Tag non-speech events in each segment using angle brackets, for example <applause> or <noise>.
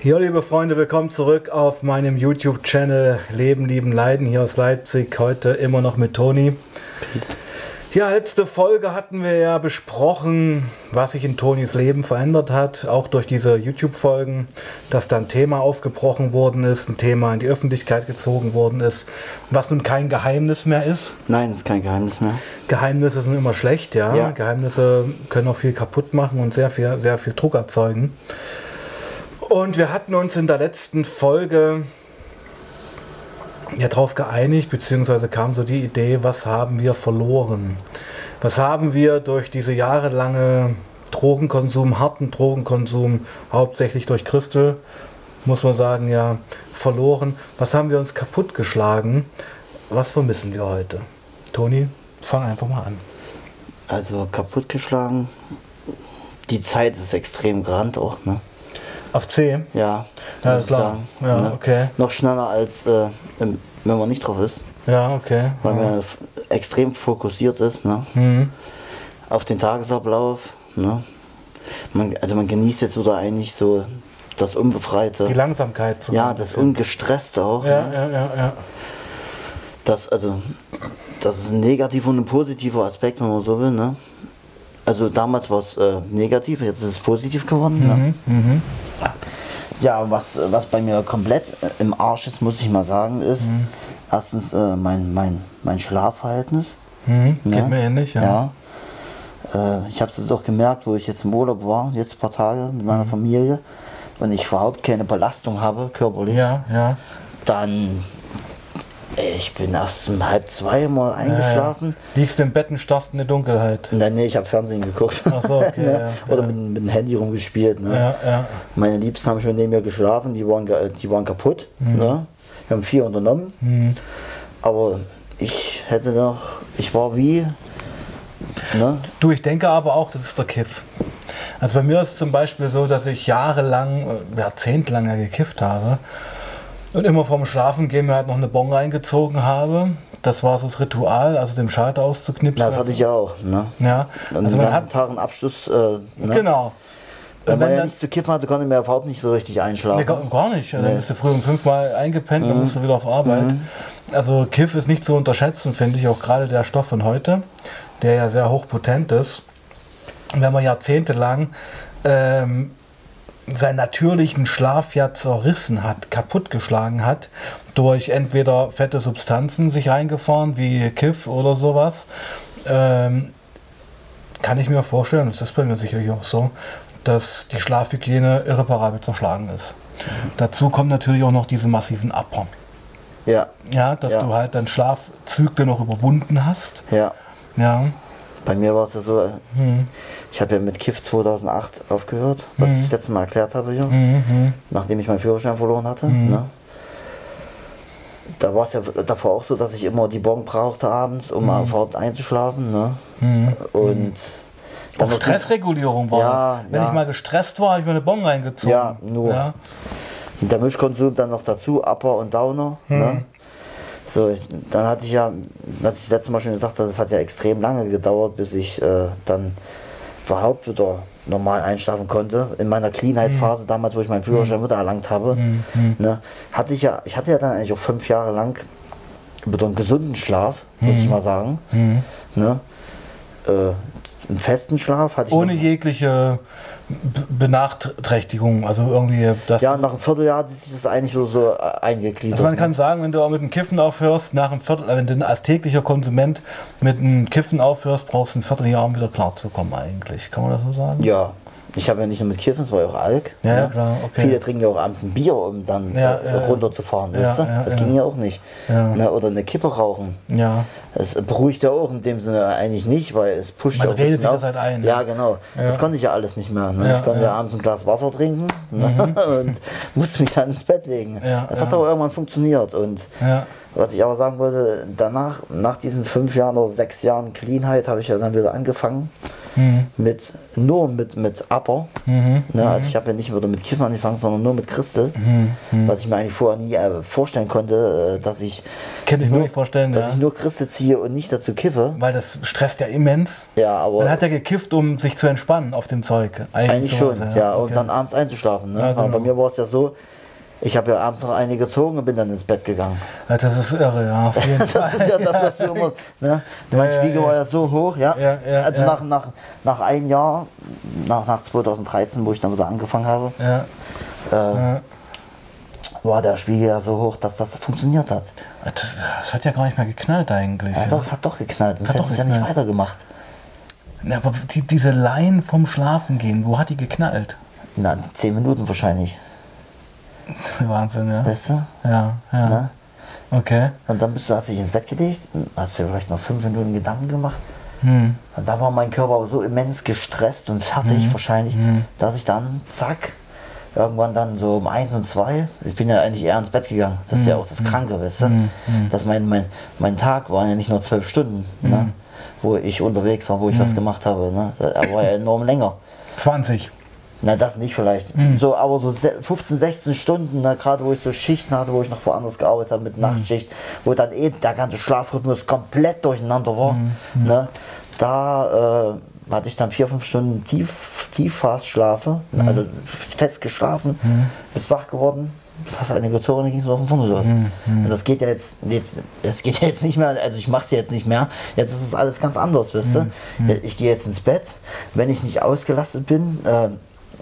Ja, liebe Freunde, willkommen zurück auf meinem YouTube-Channel Leben, Lieben, Leiden hier aus Leipzig. Heute immer noch mit Toni. Peace. Ja, letzte Folge hatten wir ja besprochen, was sich in Tonis Leben verändert hat, auch durch diese YouTube-Folgen, dass da ein Thema aufgebrochen worden ist, ein Thema in die Öffentlichkeit gezogen worden ist, was nun kein Geheimnis mehr ist. Nein, es ist kein Geheimnis mehr. Geheimnisse sind immer schlecht, ja. Ja. Geheimnisse können auch viel kaputt machen und sehr viel, sehr viel Druck erzeugen. Und wir hatten uns in der letzten Folge ja darauf geeinigt, beziehungsweise kam so die Idee, was haben wir verloren? Was haben wir durch diese jahrelange Drogenkonsum, harten Drogenkonsum, hauptsächlich durch Christel, muss man sagen, ja, verloren? Was haben wir uns kaputtgeschlagen? Was vermissen wir heute? Toni, fang einfach mal an. Also kaputtgeschlagen. Die Zeit ist extrem grand auch, ne? Auf C? Ja, Ja, ist klar. Ja, ne? okay. Noch schneller als äh, wenn man nicht drauf ist, Ja, okay. weil ja. man extrem fokussiert ist, ne? Mhm. Auf den Tagesablauf, ne? Man, also man genießt jetzt wieder eigentlich so das Unbefreite. Die Langsamkeit. so ja, das. Ungestresste auch. Ja, Ne? ja, ja, ja. Das, also, das ist ein negativer und ein positiver Aspekt, wenn man so will, ne? Also damals war es äh, negativ, jetzt ist es positiv geworden. Ne? Ja, was, was bei mir komplett äh, im Arsch ist, muss ich mal sagen, ist Mhm. erstens äh, mein, mein, mein Schlafverhältnis. Mhm. Geht ne? mir ähnlich, ja. Ja. Äh, ich habe es auch gemerkt, wo ich jetzt im Urlaub war, jetzt ein paar Tage mit meiner Mhm. Familie, wenn ich überhaupt keine Belastung habe, körperlich, Ja, ja. dann ich bin erst um halb zwei mal eingeschlafen. Ja. Liegst im Bett und starrst in die Dunkelheit. Nein, nee, ich habe Fernsehen geguckt. Ach so, okay, <laughs> ne? ja, Oder. Mit, mit dem Handy rumgespielt. Ne? Ja. Meine Liebsten haben schon neben mir geschlafen, die waren, die waren kaputt. Mhm. Ne? Wir haben viel unternommen. Aber ich hätte noch, ich war wie, ne? Du, ich denke aber auch, das ist der Kiff. Also bei mir ist es zum Beispiel so, dass ich jahrelang, äh, jahrzehntelang ja gekifft habe und immer vorm Schlafen gehen mir halt noch eine Bon reingezogen habe. Das war so das Ritual, also den Schalter auszuknipsen. Das hatte ich ja auch. Ne? Ja, Und also den man ganzen hat, Tag einen Abschluss. Äh, ne? genau. Wenn Und man ja dann- nichts zu kiffen hatte, konnte man überhaupt nicht so richtig einschlafen. Nee, gar, nicht. Also, Dann Nee. bist du früh um fünfmal eingepennt, Mhm. dann musst du wieder auf Arbeit. Also Kiff ist nicht zu unterschätzen, finde ich, auch gerade der Stoff von heute, der ja sehr hochpotent ist. Wenn man jahrzehntelang ähm, seinen natürlichen Schlaf ja zerrissen hat, kaputtgeschlagen hat, durch entweder fette Substanzen sich reingefahren, wie Kiff oder sowas, ähm, kann ich mir vorstellen, das ist bei mir sicherlich auch so, dass die Schlafhygiene irreparabel zerschlagen ist. Dazu kommen natürlich auch noch diese massiven Upper. Ja, Ja, dass Ja. du halt deinen Schlafzyklen noch überwunden hast. ja. Ja, Bei mir war es ja so, äh, Hm. ich habe ja mit Kiff 2008 aufgehört, was ich das letzte Mal erklärt habe hier, Mhm. nachdem ich meinen Führerschein verloren hatte. Ne? Da war es ja davor auch so, dass ich immer die Bon brauchte abends, um Mhm. überhaupt einzuschlafen. Ne? Und dann auch Stressregulierung war Ja, das. Wenn ja. ich mal gestresst war, habe ich mir eine Bon reingezogen. Ja, nur. Ja. Der Mischkonsum dann noch dazu, Upper und Downer. Ne? So, dann hatte ich ja, was ich das letzte Mal schon gesagt habe, das hat ja extrem lange gedauert, bis ich äh, dann überhaupt wieder normal einschlafen konnte. In meiner Cleanheit-Phase, damals, wo ich meinen Führerschein wieder erlangt habe, ne, hatte ich ja, ich hatte ja dann eigentlich auch fünf Jahre lang wieder einen gesunden Schlaf, muss ich mal sagen. Ne? Äh, einen festen Schlaf hatte ich Ohne jegliche Benachträchtigung. Also irgendwie das. Ja, nach einem Vierteljahr hat sich das eigentlich nur so äh, eingegliedert. Also man ne? kann sagen, wenn du auch mit dem Kiffen aufhörst, nach einem Viertel, äh, wenn du als täglicher Konsument mit dem Kiffen aufhörst, brauchst du ein Vierteljahr, um wieder klarzukommen eigentlich. Kann man das so sagen? Ja, ich habe ja nicht nur mit Kiffen, es war ja auch Alk. Ja, ne? klar, okay. Viele trinken ja auch abends ein Bier, um dann Ja, runterzufahren. Ja, weißt du? das ging ja auch nicht. Ne? Oder eine Kippe rauchen. Ja. Es beruhigt ja auch in dem Sinne eigentlich nicht, weil es pusht Man ja auch redet sich auf. das halt ein, Ja, ja. genau. Das konnte ich ja alles nicht mehr. Ne? Ich konnte ja. abends ein Glas Wasser trinken ne? <laughs> und musste mich dann ins Bett legen. Das hat aber irgendwann funktioniert. Und. Was ich aber sagen wollte, danach, nach diesen fünf Jahren oder sechs Jahren Cleanheit, habe ich ja dann wieder angefangen, mit nur mit, mit Upper. Ne? Also ich habe ja nicht wieder mit Kiffen angefangen, sondern nur mit Crystal. Was ich mir eigentlich vorher nie äh, vorstellen konnte, äh, dass ich Kann ich mir nur, nicht vorstellen, dass ja. ich nur Crystal ziehe und nicht dazu kiffe. Weil das stresst ja immens. Ja, aber Man hat ja gekifft, um sich zu entspannen auf dem Zeug. Eigentlich zu schon, ja. Und okay. dann abends einzuschlafen. Ne? Ja, Aber Bei genau. mir war es ja so, ich habe ja abends noch eine gezogen und bin dann ins Bett gegangen. Ja, das ist irre, ja. <laughs> Das ist ja das, was du immer. Ne? Mein Ja, Spiegel ja, war ja so hoch, ja. Ja, ja, also. Nach, nach, nach einem Jahr, nach, nach 2013, wo ich dann wieder angefangen habe, Ja, äh, war der Spiegel ja so hoch, dass das funktioniert hat. Das, das hat ja gar nicht mehr geknallt eigentlich. Ja, doch, es hat doch geknallt. Sonst Hat hätte doch es ja nicht weitergemacht. Ja, aber die, diese Line vom Schlafen gehen, wo hat die geknallt? Na, zehn Minuten wahrscheinlich. <laughs> Wahnsinn, ja. Weißt du? Ja, ja. Ne? Okay. Und dann bist du, hast dich ins Bett gelegt, hast dir vielleicht noch fünf Minuten Gedanken gemacht. Hm. Und da war mein Körper aber so immens gestresst und fertig Mhm. wahrscheinlich, dass ich dann, zack, irgendwann dann so um eins und zwei, ich bin ja eigentlich eher ins Bett gegangen. Das ist ja auch das Kranke, weißt du? Dass mein, mein, mein Tag war ja nicht nur zwölf Stunden, ne? wo ich unterwegs war, wo ich was gemacht habe. Ne? Er war ja enorm länger. 20. Na, das nicht vielleicht. Mhm. So, aber so se- 15, 16 Stunden, ne, gerade wo ich so Schichten hatte, wo ich noch woanders gearbeitet habe mit Mhm. Nachtschicht, wo dann eh der ganze Schlafrhythmus komplett durcheinander war. Mhm. Ne, da äh, hatte ich dann vier, fünf Stunden tief, Tieffastschlafe, Mhm. also fest geschlafen, bis wach geworden. Das hast du eine gezogen, dann ging es von vorne los. Und das geht ja jetzt, jetzt, das geht ja <laughs> jetzt nicht mehr, also ich mache es jetzt nicht mehr. Jetzt ist es alles ganz anders, wisst ihr? Ich gehe jetzt ins Bett, wenn ich nicht ausgelastet bin, äh,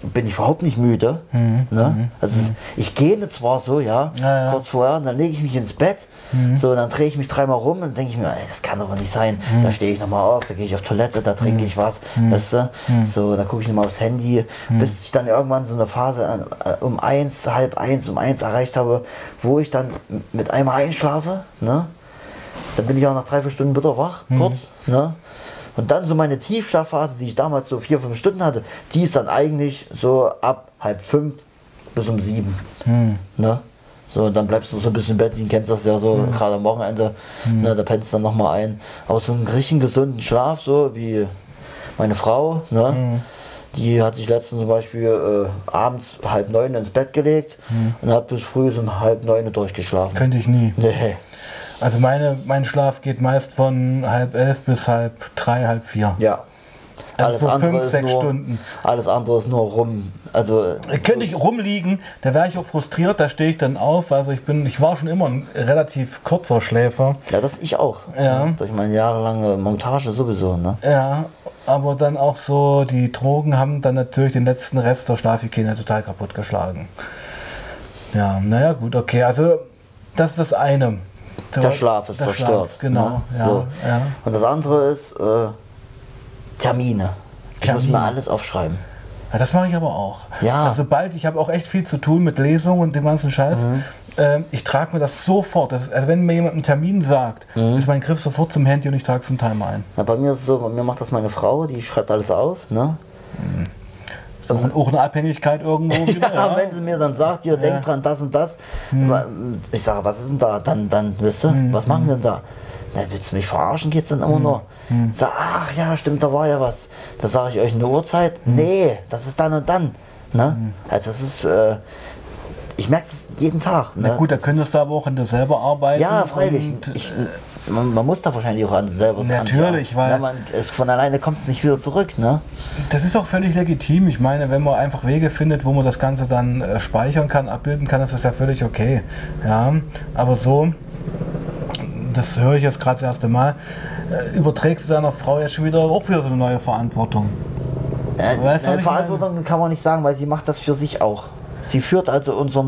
bin ich überhaupt nicht müde. Ne? Also es, ich gehe zwar so, ja, Mhm. Ja, ja. kurz vorher, und dann lege ich mich ins Bett, Mhm. so, und dann drehe ich mich dreimal rum und denke ich mir, ey, das kann aber nicht sein. Mhm. Da stehe ich nochmal auf, da gehe ich auf Toilette, da trinke ich was, weißt du? Mhm. So, dann gucke ich nochmal aufs Handy, bis ich dann irgendwann so eine Phase äh, um eins, halb eins, um eins erreicht habe, wo ich dann mit einmal einschlafe, ne? Dann bin ich auch nach drei, vier Stunden wieder wach, Mhm. kurz, ne? Und dann so meine Tiefschlafphase, die ich damals so vier, fünf Stunden hatte, die ist dann eigentlich so ab halb fünf bis um sieben. Hm. Ne? So, dann bleibst du so ein bisschen im Bett, du kennst das ja so, Hm. gerade am Wochenende, ne, da pennst du dann nochmal ein. Aber so einen richtig gesunden Schlaf, so wie meine Frau, ne? Hm. Die hat sich letztens zum Beispiel äh, abends halb neun ins Bett gelegt und hat bis früh so um halb neun durchgeschlafen. Hm. Könnte ich nie. Nee. Also meine, mein Schlaf geht meist von halb elf bis halb drei, halb vier. Ja. Also Alles so andere fünf, ist sechs nur, Stunden. Alles andere ist nur rum. Also äh, Könnte ich rumliegen, da wäre ich auch frustriert, da stehe ich dann auf. Also ich bin, ich war schon immer ein relativ kurzer Schläfer. ja, das ich auch. Ja. Durch meine jahrelange Montage sowieso. Ne? Ja, aber dann auch so, die Drogen haben dann natürlich den letzten Rest der Schlafhygiene total kaputt geschlagen. Ja, naja, gut, okay. Also, das ist das eine. Der Schlaf ist Der zerstört. Schlaf, genau. Ne? Ja, So. ja. Und das andere ist äh, Termine. Ich muss Termine. mir alles aufschreiben. Ja, das mache ich aber auch. Ja. Also sobald, ich habe auch echt viel zu tun mit Lesungen und dem ganzen Scheiß. Mhm. Ähm, ich trage mir das sofort. Das ist, also wenn mir jemand einen Termin sagt, Mhm. ist mein Griff sofort zum Handy und ich trage es einen Timer ein. Na, bei mir ist es so, bei mir macht das meine Frau, die schreibt alles auf. Ne? Ist auch, auch eine Abhängigkeit irgendwo <laughs> wieder. Ja, ja. wenn sie mir dann sagt, ihr denkt dran, das und das. Ich sage, was ist denn da? Dann, dann, wisst ihr, was machen wir denn da? Na, willst du mich verarschen? Geht's dann immer nur? Sag, ach ja, stimmt, da war ja was. Da sage ich euch eine Uhrzeit. Nee, das ist dann und dann. Ne? Also es ist, äh, ich merke das jeden Tag. Ne? Na gut, da Das könntest du aber auch an dir selber arbeiten. Ja, freilich. und, Ich, äh, man, man muss da wahrscheinlich auch an sich selber Natürlich, arbeiten. weil- Ja, man, es, von alleine kommt es nicht wieder zurück. Ne? Das ist auch völlig legitim. Ich meine, wenn man einfach Wege findet, wo man das Ganze dann äh, speichern kann, abbilden kann, ist das ja völlig okay. Ja, aber so, das höre ich jetzt gerade das erste Mal, äh, überträgst du deiner Frau ja schon wieder auch wieder so eine neue Verantwortung. Äh, Weißt äh, Verantwortung kann man nicht sagen, weil sie macht das für sich auch. Sie führt also unser,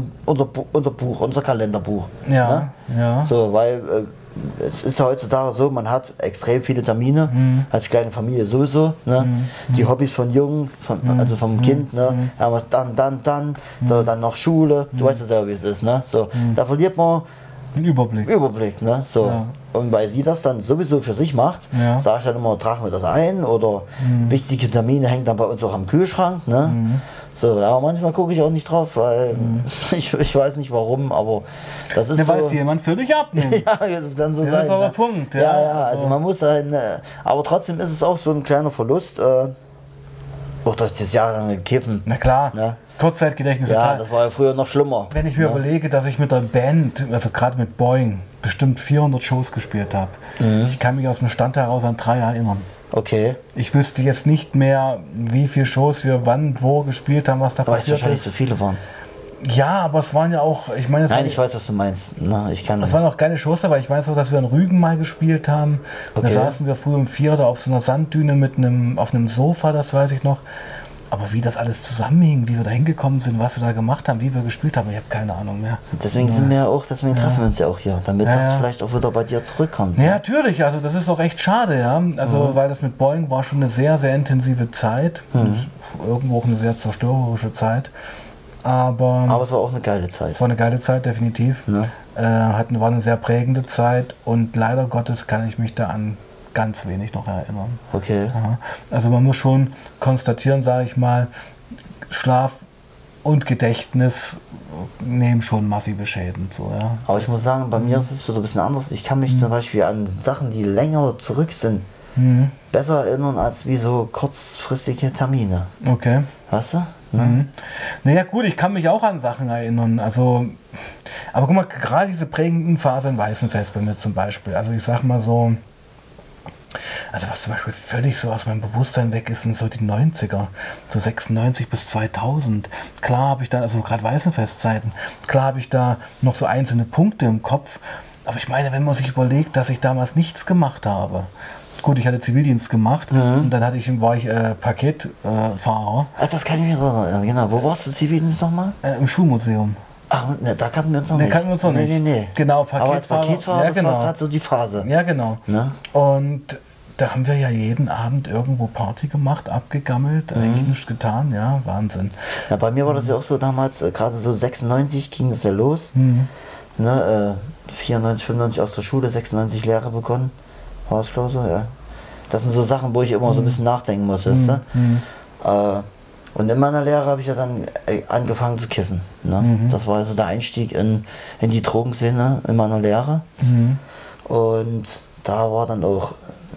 Bu- unser Buch, unser Kalenderbuch. Ja, ne? ja. So, weil äh, es ist ja heutzutage so, man hat extrem viele Termine, Mhm. als kleine Familie sowieso. Ne? Die Hobbys von Jungen, von, Mhm. also vom Kind, ne? Ja, was dann, dann, dann, so, dann noch Schule. Du weißt ja selber, wie es ist. Ne? So, Da verliert man Ein Überblick. Überblick, ne? So. Ja. Und weil sie das dann sowieso für sich macht, Ja. Mhm. sage ich dann immer, tragen wir das ein oder wichtige Termine hängen dann bei uns auch am Kühlschrank, ne? So, ja, manchmal gucke ich auch nicht drauf, weil <laughs> ich, ich weiß nicht warum, aber das ist Ne, so. weil es jemand für dich <laughs> abnimmt. ja, das kann so Das sein. ist aber ne? Punkt, ja, Ja, ja, also- also man muss dann, äh, aber trotzdem ist es auch so ein kleiner Verlust, äh, auch durch das jahrelange Kiffen. Na klar, Ja. Kurzzeitgedächtnis. Ja, total. das war ja früher noch schlimmer. Wenn ich mir ne? überlege, dass ich mit der Band, also gerade mit Boeing, bestimmt 400 Shows gespielt habe. Mhm. Ich kann mich aus dem Stand heraus an drei erinnern. Okay, Ich wüsste jetzt nicht mehr, wie viele Shows wir wann, wo gespielt haben, was da aber passiert wahrscheinlich ist. so viele waren. Ja, aber es waren ja auch, ich meine, Nein, ich weiß, was du meinst. Na, ich kann. es waren auch geile Shows dabei. Ich weiß auch, dass wir in Rügen mal gespielt haben. Und Da Okay. saßen wir früh um vier da auf so einer Sanddüne mit einem, auf einem Sofa, das weiß ich noch. Aber wie das alles zusammenhing, wie wir da hingekommen sind, was wir da gemacht haben, wie wir gespielt haben, ich habe keine Ahnung mehr. Deswegen sind wir ja auch, deswegen treffen wir uns ja auch hier, damit Ja, das ja. vielleicht auch wieder bei dir zurückkommt. Ja, natürlich, also das ist auch echt schade, ja. Also Mhm. weil das mit Boeing war schon eine sehr, sehr intensive Zeit. Mhm. Irgendwo auch eine sehr zerstörerische Zeit. Aber, Aber es war auch eine geile Zeit. es war eine geile Zeit, definitiv. Ja. Äh, hat, war eine sehr prägende Zeit und leider Gottes kann ich mich da an ganz wenig noch erinnern. Okay. Ja. Also man muss schon konstatieren, sage ich mal, Schlaf und Gedächtnis nehmen schon massive Schäden. So, ja. Aber ich muss sagen, bei Mhm. mir ist es wieder ein bisschen anders. Ich kann mich zum Beispiel an Sachen, die länger zurück sind, Mhm. besser erinnern als wie so kurzfristige Termine. Okay. Weißt du? Ne? Mhm. Naja gut, ich kann mich auch an Sachen erinnern. Also, aber guck mal, gerade diese prägenden Phasen in Weißenfest bei mir zum Beispiel. Also ich sag mal so, also was zum Beispiel völlig so aus meinem Bewusstsein weg ist, sind so die 90er. So 96 bis 2000. Klar habe ich da, also gerade Weißenfestzeiten, klar habe ich da noch so einzelne Punkte im Kopf. Aber ich meine, wenn man sich überlegt, dass ich damals nichts gemacht habe. Gut, ich hatte Zivildienst gemacht und dann hatte ich, war ich äh, Paketfahrer äh, Ach, das kann ich mir erinnern. Genau. Wo warst du Zivildienst nochmal? äh, im Schuhmuseum. Ach, ne, da kannten wir uns noch Ne, nicht. kannten wir uns noch nee, nicht. Nee, nee. Genau, Aber als Paketfahrer- Paketfahrer, Ja, das genau. war gerade so die Phase. Ja, genau. Ne? Und da haben wir ja jeden Abend irgendwo Party gemacht, abgegammelt, Mhm. eigentlich nichts getan, ja, Wahnsinn. Ja, bei mir war das ja auch so damals, äh, gerade so 96 ging es ja los. Mhm. Ne, äh, 94, 95 aus der Schule, 96 Lehre begonnen. War es, glaube ich, so, ja. Das sind so Sachen, wo ich immer Mhm. so ein bisschen nachdenken muss, weißt du? Äh, und in meiner Lehre habe ich ja dann äh, angefangen zu kiffen. Ne? Mhm. Das war also der Einstieg in, in die Drogenszene in meiner Lehre. Mhm. Und da war dann auch,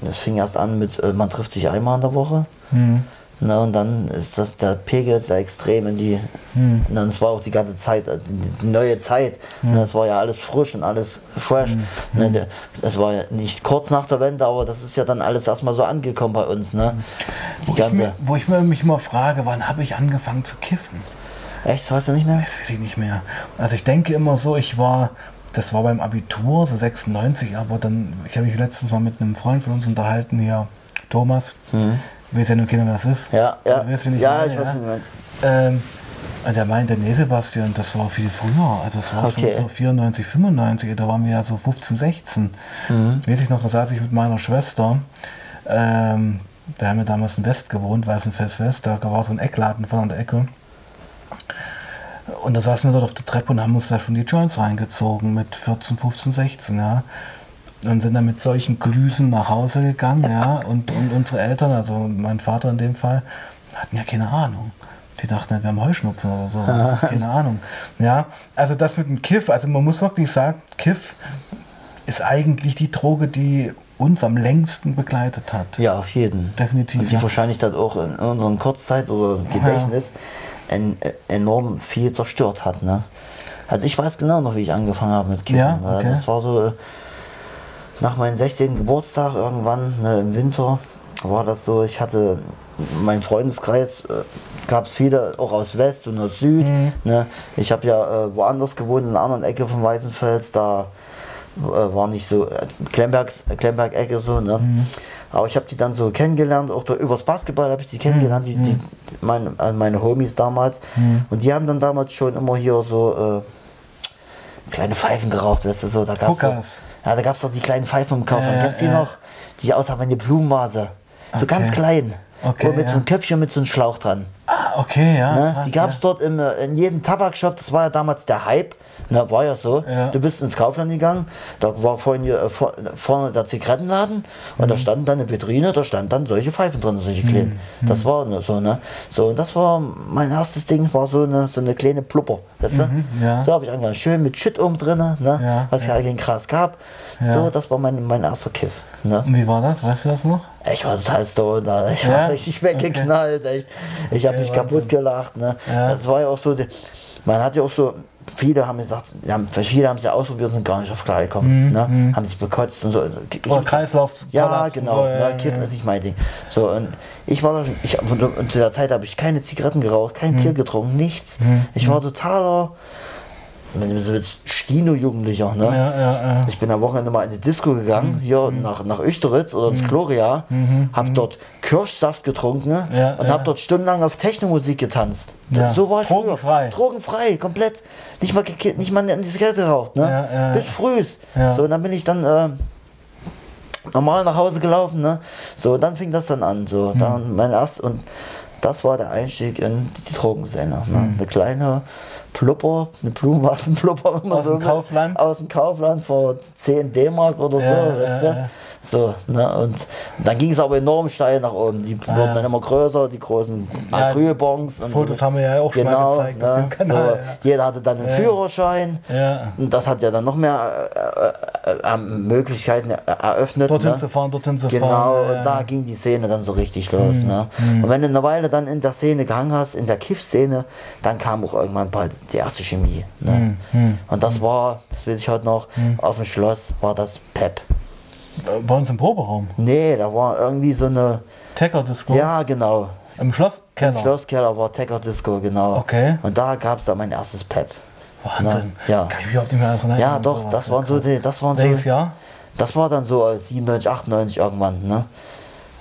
es fing erst an mit, äh, man trifft sich einmal in der Woche. Mhm. Ne, und dann ist das der Pegel sehr extrem in die. Hm. Ne, und es war auch die ganze Zeit, also die, neue Zeit. Ne, es war ja alles frisch und alles fresh. Hm. Ne, der, das war ja nicht kurz nach der Wende, aber das ist ja dann alles erstmal so angekommen bei uns. Ne? Die Wo, ich mir, ganze. wo ich mich immer frage, wann habe ich angefangen zu kiffen? Echt, weißt du nicht mehr? Das weiß ich nicht mehr. Also ich denke immer so, ich war, das war beim Abitur, so 96, aber dann, ich habe mich letztens mal mit einem Freund von uns unterhalten, hier, Thomas. Ich weiß ja nur keiner, wer das ist. Ja, ja. Du weißt, wen ja, meine, ich weiß, wie du meinst. Ähm, und der meinte, nee, Sebastian, das war viel früher. Also es war Okay. schon so 94, 95, da waren wir ja so 15, 16. Mhm. Weiß ich noch, da saß ich mit meiner Schwester. Ähm, wir haben ja damals in West gewohnt, Weißenfest West, da war so ein Eckladen von an der Ecke. Und da saßen wir dort auf der Treppe und haben uns da schon die Joints reingezogen mit 14, 15, 16, ja. Und sind dann mit solchen Glüsen nach Hause gegangen, ja. Und, und unsere Eltern, also mein Vater in dem Fall, hatten ja keine Ahnung. Die dachten, wir haben Heuschnupfen oder sowas. keine Ahnung. Ja, also das mit dem Kiff, also man muss wirklich sagen, Kiff ist eigentlich die Droge, die uns am längsten begleitet hat. Ja, auf jeden. Definitiv, Und die ja. wahrscheinlich dann auch in unserem Kurzzeit oder Gedächtnis en, äh, enorm viel zerstört hat. Ne? Also ich weiß genau noch, wie ich angefangen habe mit Kiffen. Ja, okay. Das war so äh, nach meinem 16. Geburtstag irgendwann ne, im Winter war das so, ich hatte mein Freundeskreis, äh, gab es viele, auch aus West und aus Süd. Mhm. Ne? Ich habe ja äh, woanders gewohnt, in einer anderen Ecke von Weißenfels, da äh, war nicht so äh, Klembergs, Klemberg-Ecke so, ne? Mhm. Aber ich habe die dann so kennengelernt, auch da, übers Basketball habe ich die kennengelernt, die, Mhm. die, meine, äh, meine Homies damals. Und die haben dann damals schon immer hier so äh, kleine Pfeifen geraucht, weißt du so. Da so, Hookers. Ja, da gab es doch die kleinen Pfeifen im Kaufland. Ja, Kennst du die ja. noch? Die aussahen wie eine Blumenvase. So Okay. ganz klein. Okay, und mit so ja. einem Köpfchen mit so einem Schlauch dran. Ah, okay, ja. Ne? krass, die gab es dort im, äh, in jedem Tabakshop, das war ja damals der Hype. Ne, war ja so. Ja. Du bist ins Kaufland gegangen, da war vorhin hier, äh, vor, vorne der Zigarettenladen und Mhm. da stand dann eine Vitrine, da stand dann solche Pfeifen drin, solche kleinen. Mhm. Das war ne, so, ne? So, und das war mein erstes Ding, war so eine, so eine kleine Plupper, weißt du? Mhm, ja. So habe ich angefangen, schön mit Shit oben drin, ne? Ja, was ja kein Gras gab. So, das war mein, mein erster Kiff. Ne? Und wie war das? Weißt du das noch? Ich war total stoned, ich war richtig weggeknallt, echt. Ich habe Okay, mich kaputt gelacht, ne. Das war ja auch so, man hat ja auch so, viele haben gesagt, ja, viele haben es ja ausprobiert und sind gar nicht auf klar gekommen, ne. Haben sich bekotzt und so. Ich, Mhm, Oder Kreislauf. ja, genau. So, ne, Kiffen ist nicht mein Ding. So, und ich war da schon, ich, und, zu der Zeit habe ich keine Zigaretten geraucht, kein Mhm. Bier getrunken, nichts. Ich war totaler, wenn du so Stino-Jugendlicher, ne. Ja, ja, ja. Ich bin am Wochenende mal in die Disco gegangen, hier nach, nach Österitz oder ins Gloria, hab dort Kirschsaft getrunken ne? Und hab dort stundenlang auf Technomusik getanzt. So war ich Drogenfrei. früher. Drogenfrei, komplett. Nicht mal, nicht mal eine Zigarette geraucht, ne? Bis frühs. Ja. So, und dann bin ich dann äh, normal nach Hause gelaufen, ne? So, und dann fing das dann an. So, Mhm. dann mein erst und das war der Einstieg in die Drogenszene. Ne? Mhm. Eine kleine Plupper, eine Blumenwasenplupper, wenn man Aus so dem. Kaufland? Aus dem Kaufland vor 10 D-Mark oder so, weißt ja, du? So, ne? Und dann ging es aber enorm steil nach oben. Die wurden ja. dann immer größer, die großen Ja, Acrylbons. und Fotos so. haben wir ja auch schon mal genau, gezeigt auf ne? dem Kanal, So. Jeder hatte dann einen Führerschein. Und das hat ja dann noch mehr äh, äh, äh, Möglichkeiten er- eröffnet. Dorthin ne? zu fahren, dorthin zu Genau, fahren. und ja. Mhm. da ging die Szene dann so richtig los. Ne? Und wenn du eine Weile dann in der Szene gehangen hast, in der Kiff-Szene, dann kam auch irgendwann bald die erste Chemie. Ne? Mhm. Und das war, das weiß ich heute noch, auf dem Schloss war das Pep. Bei uns im Proberaum. Nee, da war irgendwie so eine, Tecker Disco. ja genau, Im Schlosskeller. im Schlosskeller war Tecker Disco, genau. Okay. Und da gab es dann mein erstes Pep. Wahnsinn. Ja. Kann ich mich überhaupt nicht mehr erinnern. Ja, doch, das waren so, die, das waren so, Welches Jahr? Das war dann so äh, 97, 98 irgendwann, ne?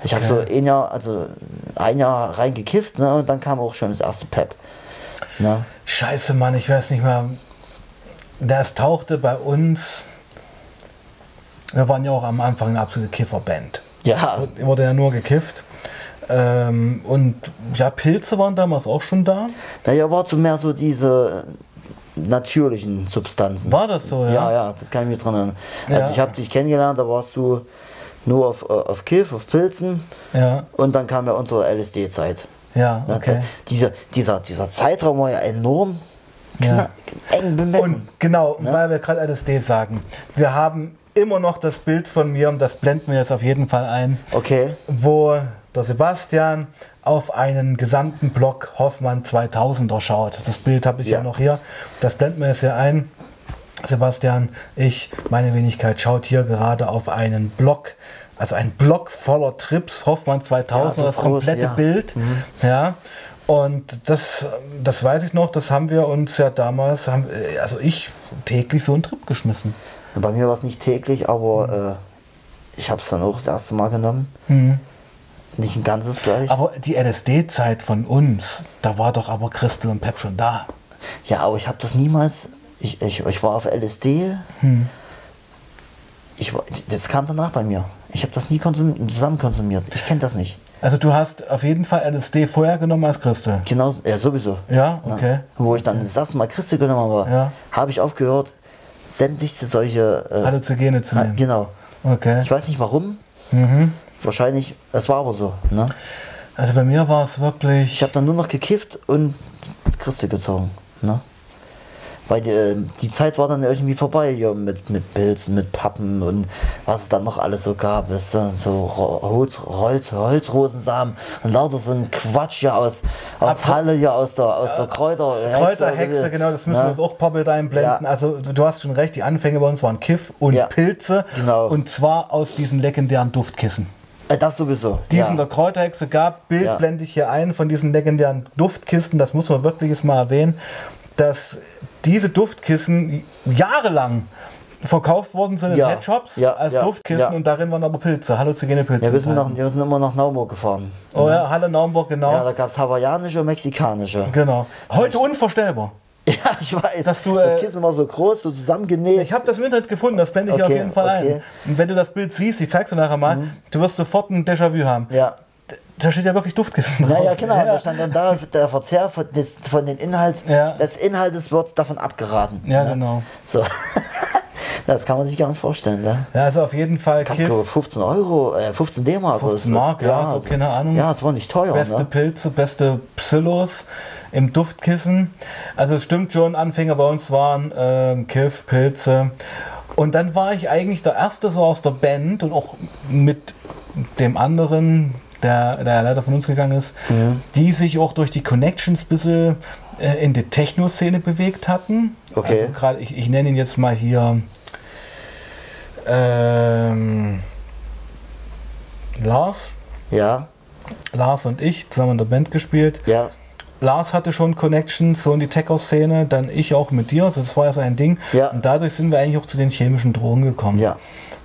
Ich habe so Okay. ein Jahr, also ein Jahr reingekifft, ne? Und dann kam auch schon das erste Pep. Ne? Scheiße, Mann, ich weiß nicht mehr. Das tauchte bei uns. Wir waren ja auch am Anfang eine absolute Kifferband. Ja, Wurde ja nur gekifft. Ähm, und ja, Pilze waren damals auch schon da. naja, war so mehr so diese natürlichen Substanzen. War das so, ja? Ja, ja, das kann ich mich dran erinnern. Also Ja. ich habe dich kennengelernt, da warst du nur auf, äh, auf Kiff, auf Pilzen Ja, und dann kam ja unsere LSD-Zeit. ja, Ne? okay. Das- Dieser, dieser, dieser Zeitraum war ja enorm kna- eng bemessen. Und genau, weil wir gerade LSD sagen, wir haben immer noch das Bild von mir, und das blenden wir jetzt auf jeden Fall ein, okay. wo der Sebastian auf einen gesamten Block Hoffmann 2000er schaut. Das Bild habe ich ja. Ja. noch hier. Das blenden wir jetzt hier ein. Sebastian, ich, meine Wenigkeit, schaut hier gerade auf einen Block, also ein Block voller Trips, Hoffmann 2000, Ja, so das groß, komplette ja. Mhm. Bild. Ja. Und das, das weiß ich noch, das haben wir uns ja damals, haben, also ich, täglich so einen Trip geschmissen. Bei mir war es nicht täglich, aber äh, ich habe es dann auch das erste Mal genommen. Nicht ein ganzes gleich. Aber die LSD-Zeit von uns, da war doch aber Crystal und Pep schon da. ja, aber ich habe das niemals. Ich, ich, ich war auf LSD. Ich, war- das kam danach bei mir. Ich habe das nie konsum, zusammen konsumiert. Ich kenne das nicht. Also du hast auf jeden Fall LSD vorher genommen als Crystal. Genau, ja, sowieso. Ja, okay. Wo ich dann das erste Mal Christi genommen habe, Ja. habe ich aufgehört, sämtliche solche. Äh, Halluzogene zu nehmen. genau. Okay. Ich weiß nicht warum. Wahrscheinlich, es war aber so. Ne? Also bei mir war es wirklich. Ich habe dann nur noch gekifft und Christi gezogen. Ne? Weil die, äh, die Zeit war dann irgendwie vorbei hier mit, mit Pilzen, mit Pappen und was es dann noch alles so gab. Weißt du? So Holz, Holz, Holzrosensamen und lauter so ein Quatsch hier aus, aus Ab- Halle, hier aus der, aus der Kräuter. Kräuterhexe, genau, das müssen wir Ne? uns auch Poppelt einblenden. Ja. Also du hast schon recht, die Anfänge bei uns waren Kiff und Ja, Pilze. genau. Und zwar aus diesen legendären Duftkissen. Äh, Das sowieso. Die es ja. in der Kräuterhexe gab, Bild Ja. blende ich hier ein von diesen legendären Duftkisten, das muss man wirklich mal erwähnen, dass diese Duftkissen jahrelang verkauft worden sind in Ja. Headshops Ja, als ja, Duftkissen und darin waren aber Pilze, halluzogene Pilze. ja, wir, sind noch, wir sind immer nach Naumburg gefahren. oh ja, Halle Naumburg, genau. Ja, da gab es hawaiianische und mexikanische. genau. Heute unvorstellbar. <laughs> Ja, ich weiß. Dass du, das äh, Kissen war so groß, so zusammengenäht. Ich habe das im Internet gefunden, das blende ich Okay, auf jeden Fall ein. okay. Und wenn du das Bild siehst, ich zeig's dir nachher mal, du wirst sofort ein Déjà-vu haben. ja, da steht ja wirklich Duftkissen drauf. Naja, genau, Ja. da stand dann da, der Verzehr von, des, von den Inhalt, Ja. des Inhaltes wird davon abgeraten. Ja, ne? genau. So. <laughs> das kann man sich gar nicht vorstellen, ne? Ja, also auf jeden Fall Kiff, so 15 Euro, äh, 15 D-Mark. 15 Mark, ja, so, keine Ahnung. Ja, es war nicht teuer, beste ne? Pilze, beste Psillos im Duftkissen. Also es stimmt schon, Anfänger bei uns waren ähm, Kiff, Pilze. Und dann war ich eigentlich der Erste so aus der Band und auch mit dem anderen, der, der leider von uns gegangen ist, Mhm. die sich auch durch die Connections ein bisschen äh, in die Techno-Szene bewegt hatten. Okay. Also gerade, ich, ich nenne ihn jetzt mal hier ähm, Lars. Ja, Lars und ich zusammen in der Band gespielt. ja, Lars hatte schon Connections so in die Tech-Szene, dann ich auch mit dir. Also das war ja so ein Ding. Ja. Und dadurch sind wir eigentlich auch zu den chemischen Drogen gekommen. ja.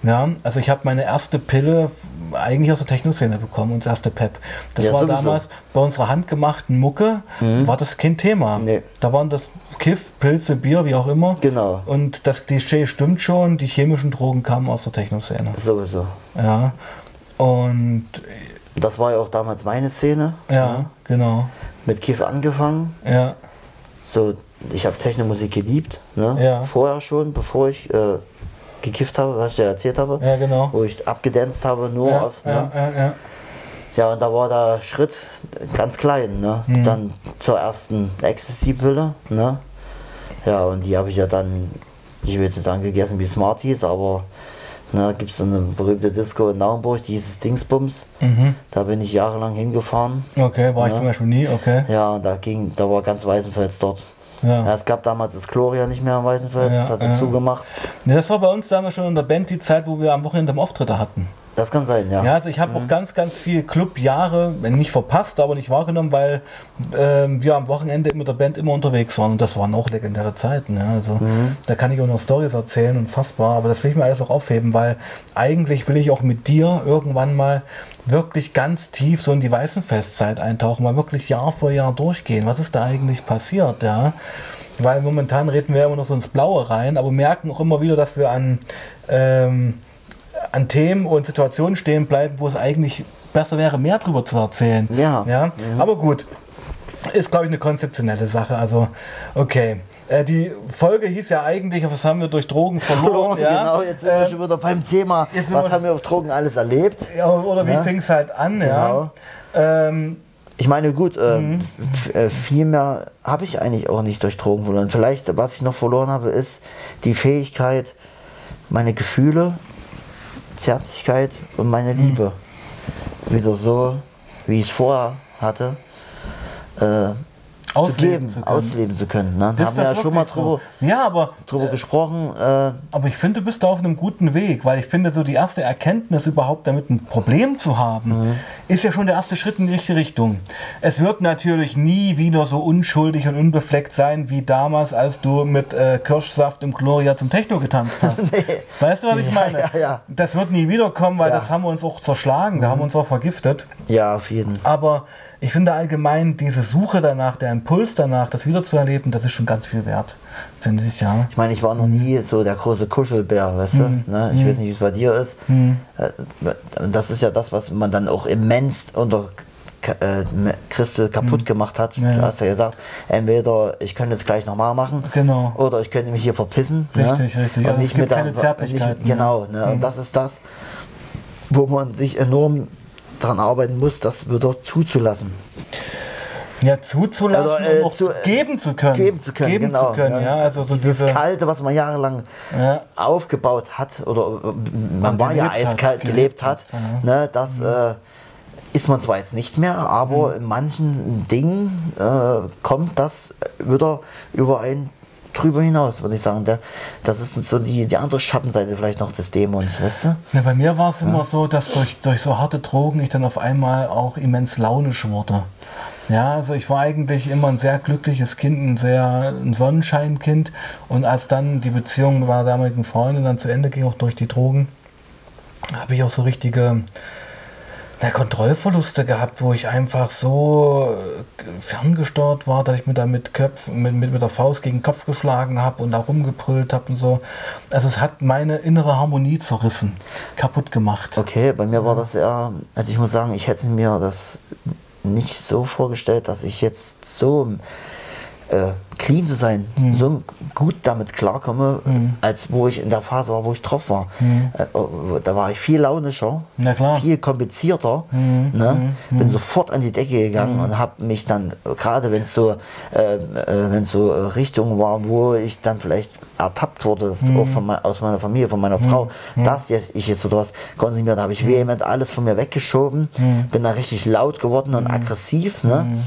Ja, also ich habe meine erste Pille eigentlich aus der Techno-Szene bekommen das erste Pep. Das Ja, war sowieso. damals bei unserer handgemachten Mucke, war das kein Thema. Nee. Da waren das Kiff, Pilze, Bier, wie auch immer. Genau. Und das Klischee stimmt schon, die chemischen Drogen kamen aus der Techno-Szene. Sowieso. Ja. Und Das war ja auch damals meine Szene. ja, ne? genau. Mit Kiff angefangen. Ja, So, ich habe Technomusik geliebt, ne? Ja. Vorher schon, bevor ich äh, gekifft habe, was ich ja erzählt habe. ja, genau. Wo ich abgedanzt habe, nur Ja, auf. ja, Ne? ja, ja. Ja, und da war der Schritt ganz klein, ne? Mhm. Dann zur ersten Ecstasy-Pille, ne? Ja, und die habe ich ja dann, ich will jetzt nicht sagen gegessen wie Smarties, aber ne, gibt es so eine berühmte Disco in Naumburg, die hieß Dingsbums. Mhm. Da bin ich jahrelang hingefahren. Okay, war ich Ja. zum Beispiel nie, okay. Ja, und da ging, da war ganz Weißenfels dort. Ja. Ja, es gab damals das Gloria nicht mehr am Weißenfels, Ja, das hat sie ja. zugemacht. Ne, das war bei uns damals schon in der Band die Zeit, wo wir am Wochenende am Auftritte hatten. Das kann sein, ja. Ja, also ich habe Mhm. auch ganz, ganz viel Clubjahre, wenn nicht verpasst, aber nicht wahrgenommen, weil ähm, wir am Wochenende mit der Band immer unterwegs waren und das waren auch legendäre Zeiten. Ja. Also Mhm. da kann ich auch noch Stories erzählen, unfassbar, aber das will ich mir alles auch aufheben, weil eigentlich will ich auch mit dir irgendwann mal wirklich ganz tief so in die Weißenfestzeit eintauchen, mal wirklich Jahr für Jahr durchgehen. Was ist da eigentlich passiert, ja? Weil momentan reden wir immer noch so ins Blaue rein, aber merken auch immer wieder, dass wir an ähm, an Themen und Situationen stehen bleiben, wo es eigentlich besser wäre, mehr drüber zu erzählen. Ja. ja? Aber gut, ist glaube ich eine konzeptionelle Sache. Also, okay. Äh, die Folge hieß ja eigentlich, was haben wir durch Drogen verloren? Verloren, <laughs> ja? Genau, jetzt sind wir Ähm, schon wieder beim Thema. Was haben wir auf Drogen alles erlebt? ja, oder wie Ja. fing es halt an? Ja? Genau. Ähm, Ich meine, gut, äh, Mhm. äh, viel mehr habe ich eigentlich auch nicht durch Drogen verloren. Vielleicht, was ich noch verloren habe, ist die Fähigkeit, meine Gefühle, Zärtlichkeit und meine Mhm. Liebe wieder so, wie ich es vorher hatte, äh, ausleben geben, zu können. ausleben zu können. Ne? Haben wir das ja schon mal drüber, so? Ja, aber drüber gesprochen. Äh, Aber ich finde, du bist da auf einem guten Weg, weil ich finde, so die erste Erkenntnis überhaupt damit ein Problem zu haben, ist ja schon der erste Schritt in die richtige Richtung. Es wird natürlich nie wieder so unschuldig und unbefleckt sein wie damals, als du mit äh, Kirschsaft im Gloria zum Techno getanzt hast. <laughs> Weißt du, was ich meine? ja, ja. Das wird nie wiederkommen, weil. Mhm. das haben wir uns auch zerschlagen, da haben wir uns auch vergiftet. ja, auf jeden. Aber ich finde allgemein diese Suche danach, der Impuls danach, das wieder zu erleben, das ist schon ganz viel wert, finde ich, ja. Ich meine, ich war noch nie so der große Kuschelbär, weißt Mhm. du? Ne? Ich weiß nicht, wie es bei dir ist. Äh, Das ist ja das, was man dann auch immens unter äh, Christel kaputt gemacht hat. Mhm. Ja. Du hast ja gesagt, entweder ich könnte es gleich nochmal machen Genau. oder ich könnte mich hier verpissen. Richtig, ne? richtig. Und Also nicht mit der, keine nicht Zärtlichkeiten, mit, Genau, ne? Mhm. und das ist das, wo man sich enorm daran arbeiten muss, das wieder zuzulassen. Ja, zuzulassen Oder, äh, und auch zu- geben zu können. Geben zu können, Geben genau. zu können, ja. Also so Dieses diese, Kalte, was man jahrelang Ja. aufgebaut hat, oder äh, man war ja gelebt hat, eiskalt gelebt hat, hat, ja. ne, das äh, ist man zwar jetzt nicht mehr, aber in manchen Dingen äh, kommt das wieder über ein drüber hinaus, würde ich sagen. Der, das ist so die, die andere Schattenseite vielleicht noch des Dämons, weißt du? Ja, bei mir war es immer so, dass durch, durch so harte Drogen ich dann auf einmal auch immens launisch wurde. Ja, also ich war eigentlich immer ein sehr glückliches Kind, ein sehr ein Sonnenscheinkind. Und als dann die Beziehung mit meiner damaligen Freundin dann zu Ende ging, auch durch die Drogen, habe ich auch so richtige na, Kontrollverluste gehabt, wo ich einfach so äh, ferngesteuert war, dass ich mir da mit, Köpf, mit, mit, mit der Faust gegen den Kopf geschlagen habe und da rumgebrüllt habe und so. Also es hat meine innere Harmonie zerrissen, kaputt gemacht. Okay, bei mir war das eher, also ich muss sagen, ich hätte mir das nicht so vorgestellt, dass ich jetzt so äh, clean zu sein, Mhm. so gut damit klarkomme, als wo ich in der Phase war, wo ich drauf war. Äh, oh, da war ich viel launischer, Mhm. Na klar. Mhm. viel komplizierter. Ne? Bin sofort an die Decke gegangen und habe mich dann, gerade wenn es so, äh, äh, wenn so Richtungen waren, wo ich dann vielleicht ertappt wurde, Mhm. auch von aus meiner Familie, von meiner Frau, dass jetzt ich jetzt oder was konsumiert, da habe ich Mhm. vehement alles von mir weggeschoben, bin da richtig laut geworden Mhm. und aggressiv. Ne?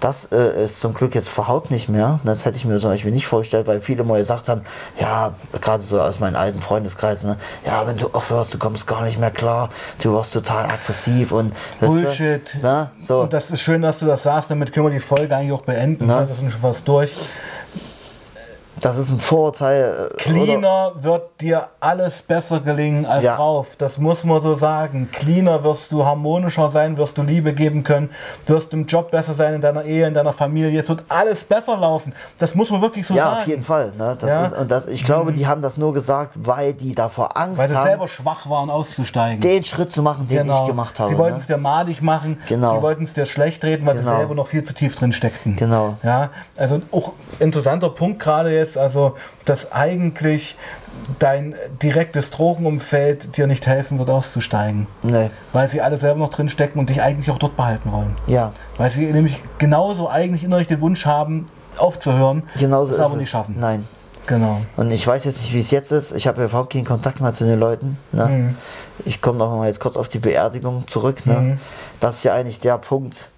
Das äh, ist zum Glück jetzt überhaupt nicht mehr. Das hätte ich mir zum Beispiel nicht vorgestellt, weil viele mal gesagt haben, ja, gerade so aus meinem alten Freundeskreis, ne, ja, wenn du aufhörst, du kommst gar nicht mehr klar, du wirst total aggressiv und weißt du, Bullshit. ne, so. Und das ist schön, dass du das sagst, damit können wir die Folge eigentlich auch beenden. Ne? Wir sind schon fast durch. Das ist ein Vorurteil. äh, oder- Cleaner wird dir alles besser gelingen als Ja. drauf. Das muss man so sagen. Cleaner wirst du harmonischer sein, wirst du Liebe geben können, wirst im Job besser sein, in deiner Ehe, in deiner Familie. Es wird alles besser laufen. Das muss man wirklich so Ja, sagen. auf jeden Fall. Ne? Das Ja. Mhm. ist, und das, ich glaube, die haben das nur gesagt, weil die davor Angst Weil sie haben, selber schwach waren, auszusteigen. den Schritt zu machen, den ich gemacht habe. Sie wollten ne? es dir madig machen, Genau. sie wollten es dir schlecht reden, weil sie Genau. selber noch viel zu tief drin steckten. Genau. Ja, also auch interessanter Punkt gerade jetzt, also dass eigentlich dein direktes Drogenumfeld dir nicht helfen wird, auszusteigen. Nee. Weil sie alle selber noch drin stecken und dich eigentlich auch dort behalten wollen. Ja, Weil sie nämlich genauso eigentlich innerlich den Wunsch haben, aufzuhören, genauso ist aber es. nicht schaffen. Nein. Genau. Und ich weiß jetzt nicht, wie es jetzt ist. Ich habe überhaupt keinen Kontakt mehr zu den Leuten. Ne? Mhm. Ich komme noch mal jetzt kurz auf die Beerdigung zurück. Ne? Mhm. Das ist ja eigentlich der Punkt,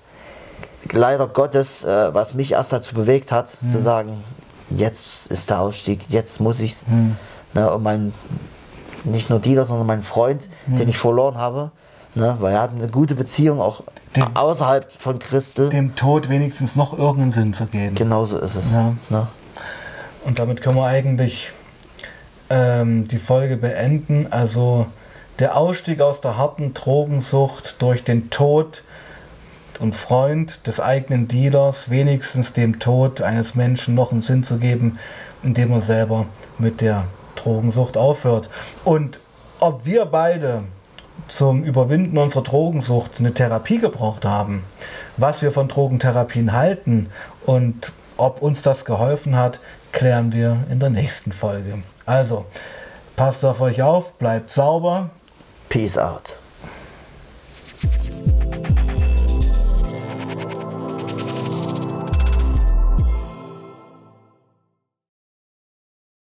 leider Gottes, äh, was mich erst dazu bewegt hat, Mhm. zu sagen, jetzt ist der Ausstieg, jetzt muss ich's. Mhm. Ne? Und mein, nicht nur Dealer, sondern mein Freund, Mhm. den ich verloren habe, ne? weil er hat eine gute Beziehung auch Den- außerhalb von Christel. Dem Tod wenigstens noch irgendeinen Sinn zu geben. Genauso ist es. Ja. Ne? Und damit können wir eigentlich ähm, die Folge beenden. Also der Ausstieg aus der harten Drogensucht durch den Tod und Freund des eigenen Dealers, wenigstens dem Tod eines Menschen noch einen Sinn zu geben, indem er selber mit der Drogensucht aufhört. Und ob wir beide zum Überwinden unserer Drogensucht eine Therapie gebraucht haben, was wir von Drogentherapien halten und ob uns das geholfen hat, klären wir in der nächsten Folge. Also, passt auf euch auf, bleibt sauber. Peace out.